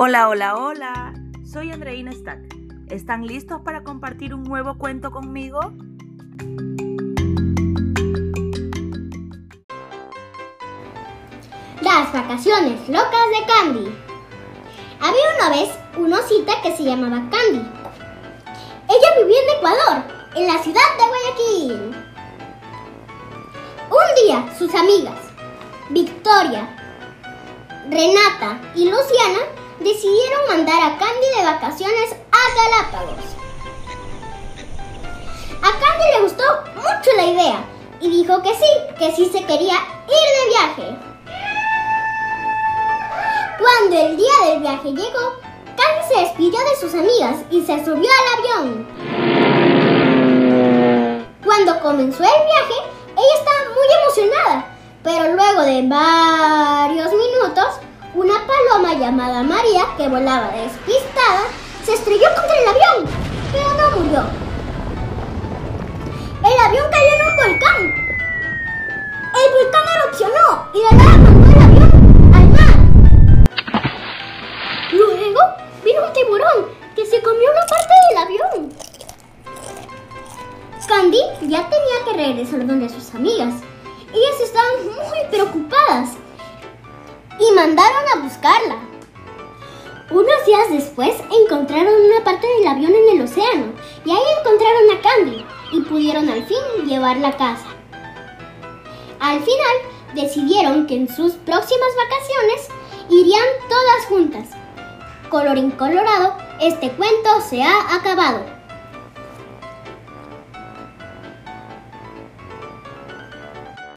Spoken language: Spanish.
Hola, hola, hola. Soy Andreina Stack. ¿Están listos para compartir un nuevo cuento conmigo? Las vacaciones locas de Candy. Había una vez una osita que se llamaba Candy. Ella vivía en Ecuador, en la ciudad de Guayaquil. Un día, sus amigas, Victoria, Renata y Luciana, decidieron mandar a Candy de vacaciones a Galápagos. A Candy le gustó mucho la idea y dijo que sí, que sí se quería ir de viaje. Cuando el día del viaje llegó, Candy se despidió de sus amigas y se subió al avión. Cuando comenzó el viaje, ella estaba muy emocionada, pero luego de varios minutos, llamada María, que volaba despistada, se estrelló contra el avión, pero no murió. El avión cayó en un volcán. El volcán erupcionó y de nada mandó el avión al mar. Luego vino un tiburón que se comió una parte del avión. Candy ya tenía que regresar donde sus amigas. Ellas estaban muy preocupadas y mandaron a buscarla. Unos días después encontraron una parte del avión en el océano y ahí encontraron a Candy y pudieron al fin llevarla a casa. Al final decidieron que en sus próximas vacaciones irían todas juntas. Colorín colorado, este cuento se ha acabado.